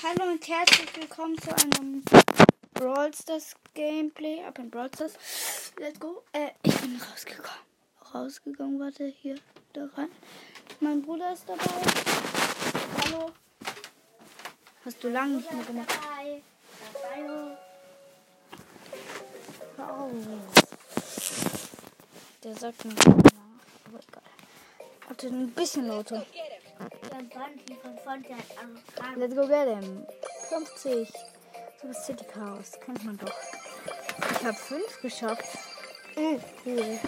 Hallo und herzlich willkommen zu einem Brawl Stars Gameplay. Ab in Brawl Stars. Let's go. Äh, ich bin rausgekommen. Rausgegangen, warte, hier, da rein. Mein Bruder ist dabei. Hallo. Hast du lange nicht mehr gemacht? Hör auf. Der sagt mir nach, aber egal. Warte, ein bisschen lauter. Let's go get him. 50. So das City Chaos. Kennt man doch. Ich habe 5 geschafft. Oh, cool.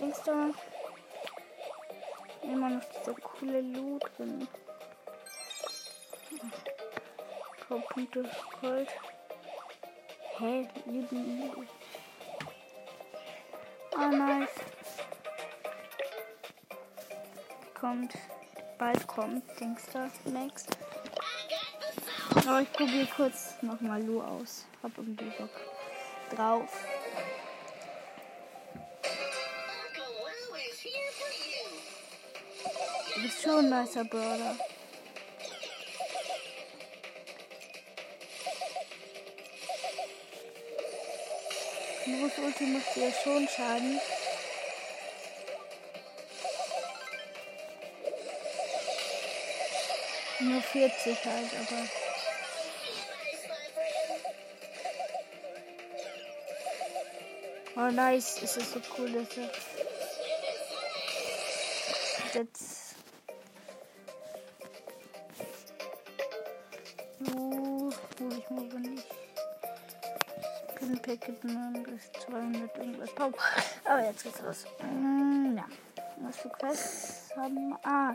Denkst du, immer noch dieser coole Loot drin? Punkte Gold. Hä? Lieben. Oh, nice. Kommt. Bald kommt Dingster Max. Aber ich probiere kurz nochmal Lu aus. Hab irgendwie Bock drauf. Du bist schon ein nicer Brother. Lus Ulti macht dir schon Schaden. Nur 40 halt, aber. Oh nice, ist das so cool, dass er jetzt uh, hol ich mal nicht. Pin Packet bis 200 irgendwas Power. Aber jetzt geht's los. Mm, ja. Was für Quests haben Ah,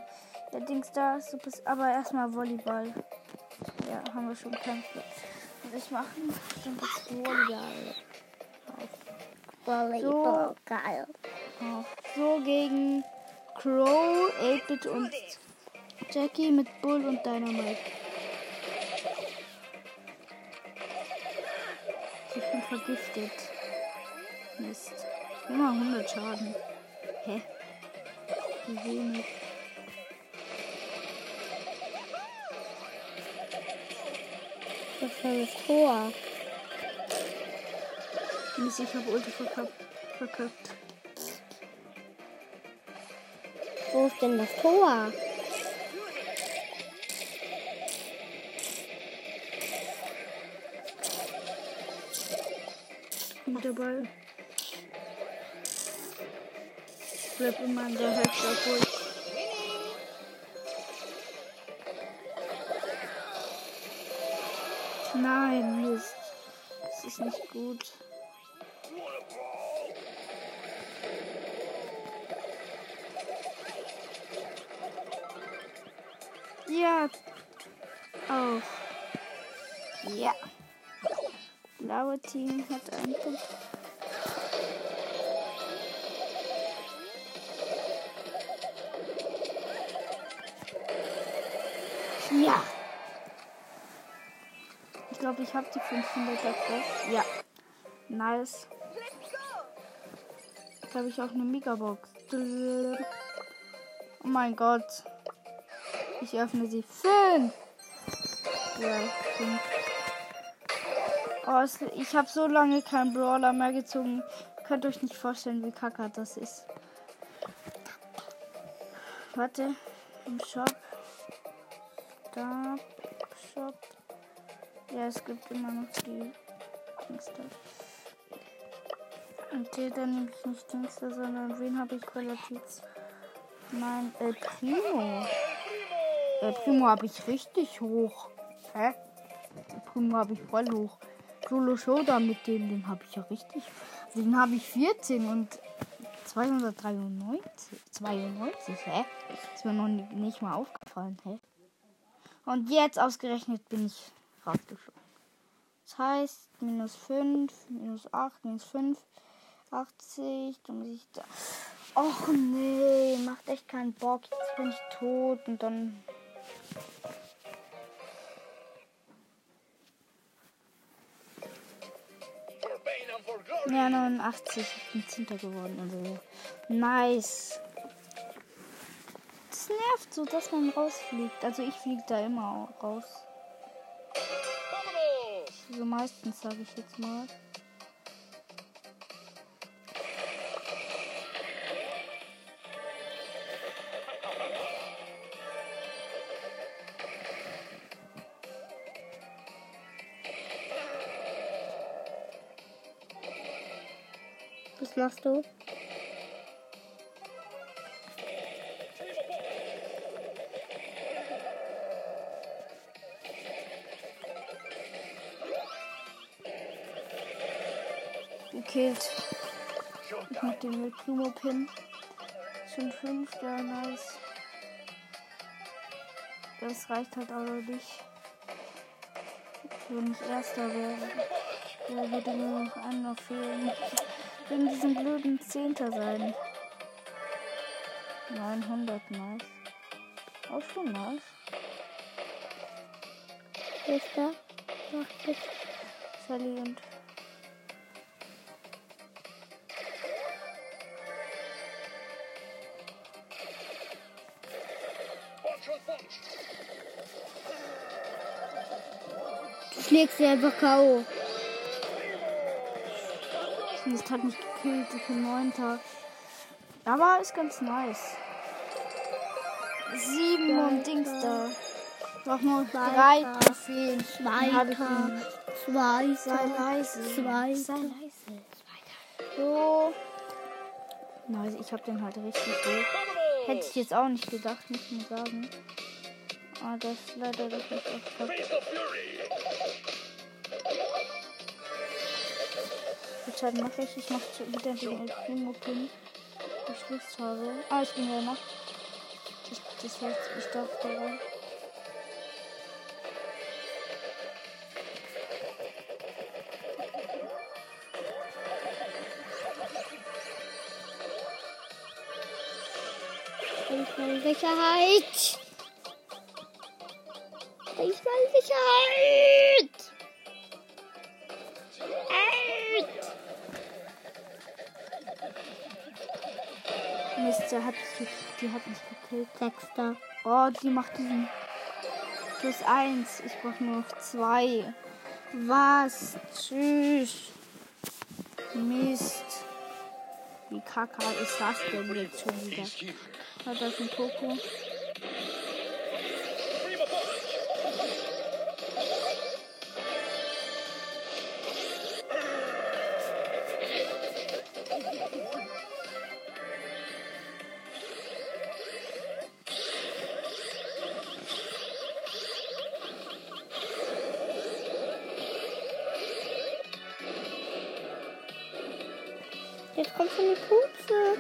der Dings da. Super, aber erstmal Volleyball. Ja, haben wir schon kämpft. Was ich machen? Stimmt das Volleyball. Volleyball, geil. Auf. So gegen Crow, 8-Bit und Jackie mit Bull und Dynamite. Ich bin vergiftet. Mist. Immer 100 Schaden. Hä? Wie wenig. Das war das Tor. Mist, ich habe Ulti verkackt. verkackt. Wo ist denn das Tor? Kommt der Ball. Bleib immer in der Hälfte, obwohl ich Nein, Mist. Das ist nicht gut. Ja. Auch. Ja. Blaue Team hat einen Punkt. Ja. Ich glaube, ich habe die 500er Quest. Ja. Nice. Jetzt habe ich auch eine Megabox. Oh mein Gott. Ich öffne sie. Fünf. Ja, fünf. Oh, es, ich habe so lange keinen Brawler mehr gezogen. Könnt euch nicht vorstellen, wie kacke das ist. Warte. Im Shop. Da. Shop. Ja, es gibt immer noch die Dingster. Okay, dann nehme ich nicht Dingster, sondern wen habe ich relativ? Mein El Primo. El Primo habe ich richtig hoch. Hä? Primo habe ich voll hoch. Solo Showdown mit dem, den habe ich ja richtig. Den habe ich 14 und 293. 92, hä? Ist mir noch nicht mal aufgefallen, hä? Und jetzt ausgerechnet bin ich rausgeflogen. Das heißt, minus 5, minus 8, minus 5, 80, dann muss ich da. Och nee, macht echt keinen Bock. Jetzt bin ich tot und dann. Ja, 89. Ich bin Zehnter geworden. Also, nice. Das nervt so, dass man rausfliegt. Also ich fliege da immer raus. So meistens, sage ich jetzt mal. Was machst du? Gekillt. Ich mit dem El Primo Pin. Schon fünf, ja nice. Das reicht halt aber nicht. Wenn ich erster wäre, da würde mir noch einer fehlen. In diesem blöden Zehnter sein. 900, nice. Auch schon nice. Da? Macht jetzt. Sally und schlägst sie einfach K.O. Mist hat mich gekillt. Ich bin neunter. Aber ist ganz nice. Sieben und Dings da. Noch nur Weiter. drei Trophäen. Ihn. Zweiter. Sei leise. Zweiter. Sei leise. So. Nice, ich hab den halt richtig hoch. Hätte ich jetzt auch nicht gedacht, muss man sagen. Aber das ist leider das nicht echt halt mache ich, ich mache wieder den El Primo Pin geschlüsselt habe. Ah, ich bin ja noch. Das, das heißt, ich darf da rein. Ich Sicherheit. Ich will. Sicherheit. Der hat die hat mich gekillt. Sechster. Oh, die macht diesen plus eins. Ich brauche nur noch zwei. Was? Tschüss. Mist. Wie kacke ist das denn jetzt schon wieder? Hat das ein Poco? Jetzt kommt schon die Pupse.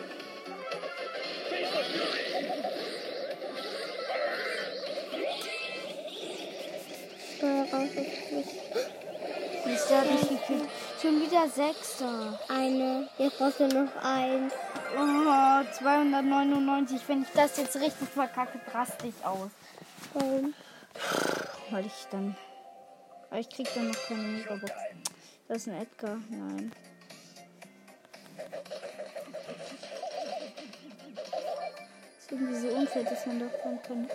Steuer raus, ist nicht. Der hat mich gekillt. Schon wieder Sechster. Eine. Jetzt brauchst du noch eins. Oh, 299. Wenn ich das jetzt richtig verkacke, drastisch aus. Warum? Weil ich dann. Aber ich krieg dann noch keine Megabox. Das ist ein Edgar. Nein. Irgendwie so unfair, dass man davon keine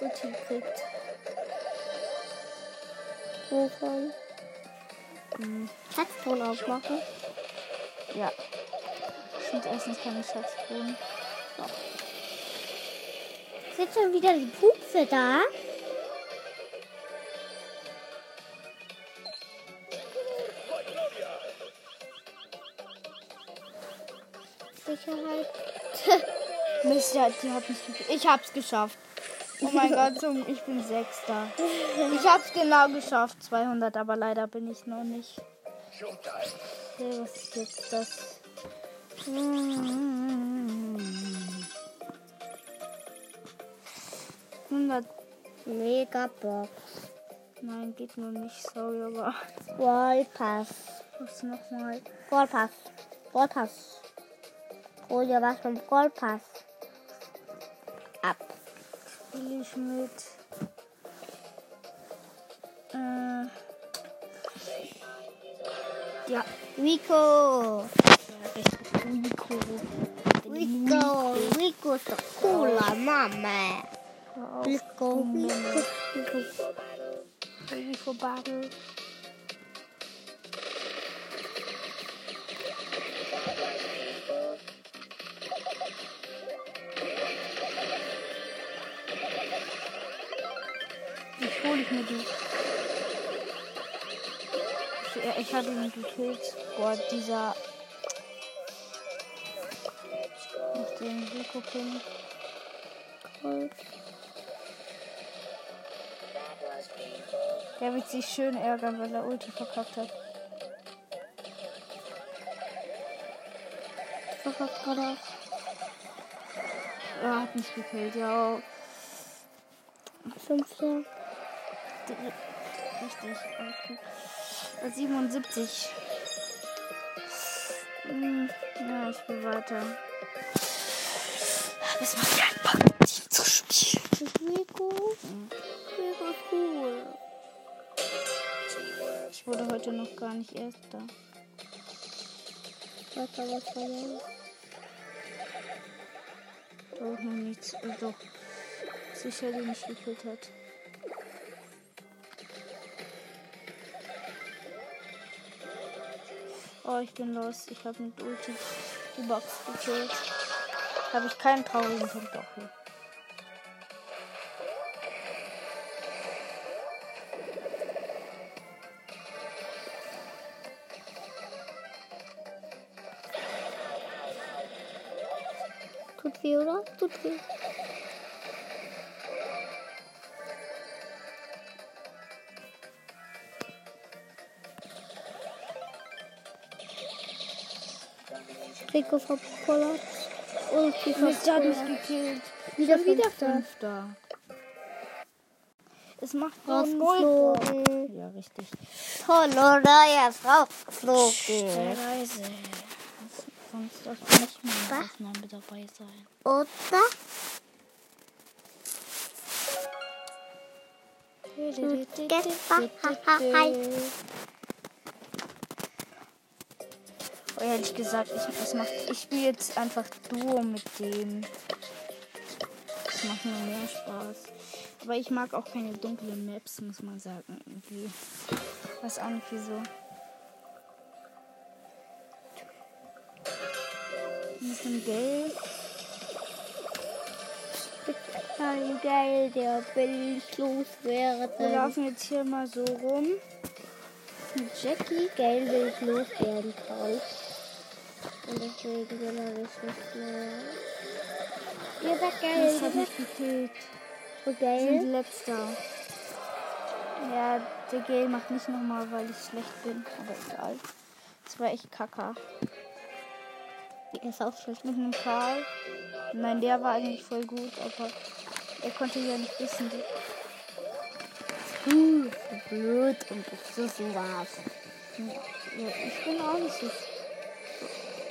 Ulti kriegt. Wovon? Hm, Schatzton aufmachen. ja. Sind erstens keine Schatztruhen. Sind schon wieder die Pupse da? Sicherheit. Mist, ja, die hat mich. Ich hab's geschafft. Oh mein Gott, ich bin Sechster. Ich hab's genau geschafft. 200, aber leider bin ich noch nicht. Okay, was ist jetzt das? Hm. 100. Megabox. Nein, geht nur nicht. Sorry, aber. Wallpass. Was nochmal? Wallpass. Wallpass. Hol dir was vom Wallpass. Ab. Spiele ich mit. Äh. Ja, Rico. Rico. Rico, Rico ist doch cooler Name. Rico, Rico, Rico. Baby hole ich mir die. Ich, ich habe ihn gekillt. Boah, dieser. Nach dem Rico-Pin. Der wird sich schön ärgern, weil er Ulti verkackt hat. Verkackt gerade. Er hat mich gekillt, ja. Fünfter. Richtig. Okay. Äh, 77. Hm, ja, ich will weiter. Es macht keinen Bock, mit ihm zu spielen. Rico. Rico ist cool. Ich wurde heute noch gar nicht Erster. Was war was verloren? Doch, noch nichts. Äh, doch. Sicher, den ich gekillt hat. Oh, ich bin los. Ich habe mit Ulti die Box gekillt. Habe ich keinen traurigen Punkt dafür. Tut weh, oder? Tut weh. Rico verpollert. Und die hat mich gekillt. Wieder Schon wieder Fünfter. Fünfter. Es macht. Rausgeflogen. Ja, richtig. Toll, oder? Er ist rausgeflogen. Leise. Sonst darf ich nicht mehr Was? Aufnahme dabei sein. Oder? Oh, ehrlich gesagt, ich, es macht, ich spiele jetzt einfach Duo mit dem. Das macht mir mehr Spaß. Aber ich mag auch keine dunklen Maps, muss man sagen. Irgendwie. Weiß auch nicht wieso. Ein bisschen gelb. Ein geil, der will ich Wir loswerden. laufen jetzt hier mal so rum. Jackie geil will ich loswerden kann. Und deswegen will das nicht mehr. Ihr seid geil, Das hat mich gekillt. so Wir sind geil. letzter. Ja, der Gale macht nicht nochmal, weil ich schlecht bin. Aber egal. Das war echt kacker. Er ist auch schlecht. Mit einem Karl. Nein, der war eigentlich voll gut, aber er konnte ja nicht wissen. Uh, so blöd und so sowas. Ja, ich bin auch nicht so.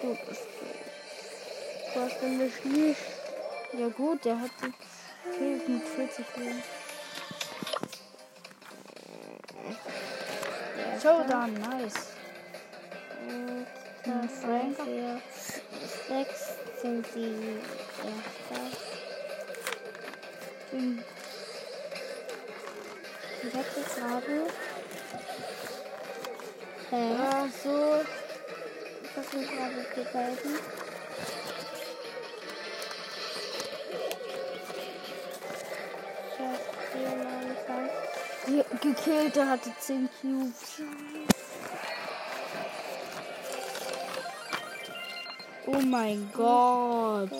Du bist so. Was denn mich nicht? Ja gut, der hat die Kills mit 40 Leben. Showdown, nice. Und Frank. für sechs sind die Erster. Den Ich hab das gerade. Ja, so. Das sind gerade die beiden. Die gekillt, der hatte 10 Cubes. Oh mein Gott.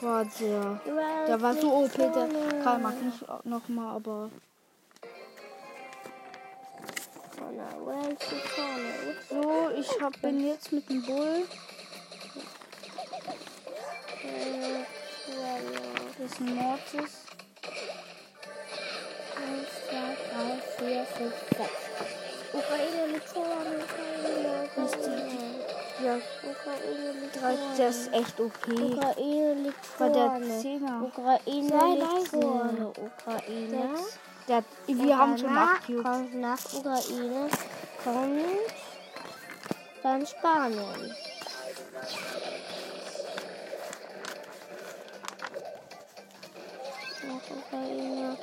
Warte. Der war so OP, der. Karl mag nicht nochmal, aber. Vorne, überall liegt vorne. So, ich hab, bin jetzt mit dem Bull. Äh. Das ist ein Mortis. Eins, zwei, drei, vier, fünf, sechs. Ukraine liegt vorne. Ukraine, Ist die- Ukraine. Ja, Ukraine liegt drei, der ist vorne. echt OP. Ukraine liegt War der vorne. Zehner. Ukraine Sei liegt vorne. Ukraine. Der, wir haben schon Danach 8 Cubes. Kommt nach Ukraine kommt dann Spanien. Ukraine.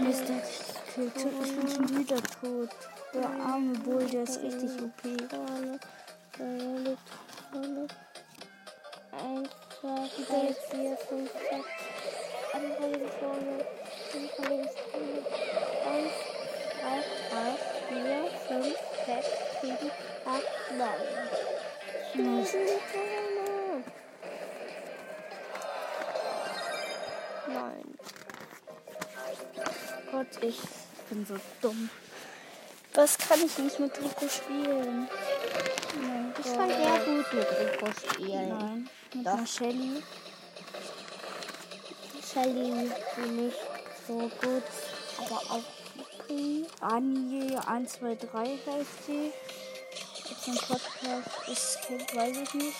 Mist, ich bin schon wieder tot. Der arme Bull, der ist richtig OP. Eins, zwei, drei, vier, fünf, sechs. Andere Kollegen vorne, fünf Kollegen vorne. Eins, zwei, drei, vier, fünf, sechs, sieben, acht, neun. Mist. Liegt vorne. Nein. Gott, ich bin so dumm. Was kann ich nicht mit Rico spielen? Nein, Ich kann sehr gut mit Rico spielen. Nein, mit Doch. einer Shelly. Shelly bin ich so gut, aber auch okay. Anje 123 heißt sie. Ob sie einen Podcast ist, weiß ich nicht.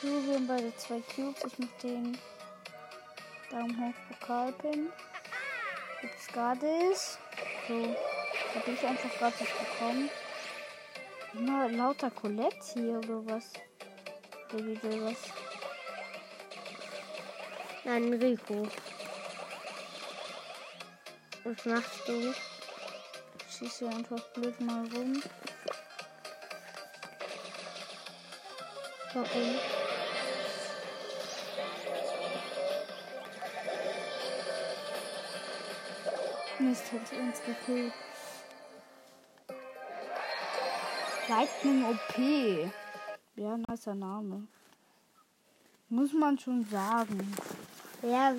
So, wir haben beide zwei Cubes. Ich mach den Daumen hoch Pokalpin. Jetzt gratis. So, hab ich einfach gratis bekommen. Immer lauter Colette hier oder was? Oder wie will was? Nein, Rico. Was machst du? Schieße einfach blöd mal rum. Warum? Mist, hat uns gekillt. Lightning OP. Ja, nicer Name. Muss man schon sagen. Ja?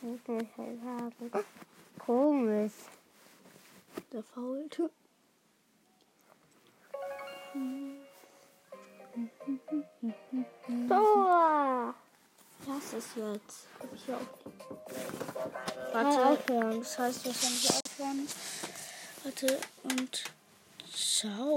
Muss man schon sagen. Komisch. Der Faulte. Tor! Das ist jetzt. Hab ich auch. Kann Warte. aufhören. Das heißt, wir können nicht aufhören. Warte und ciao.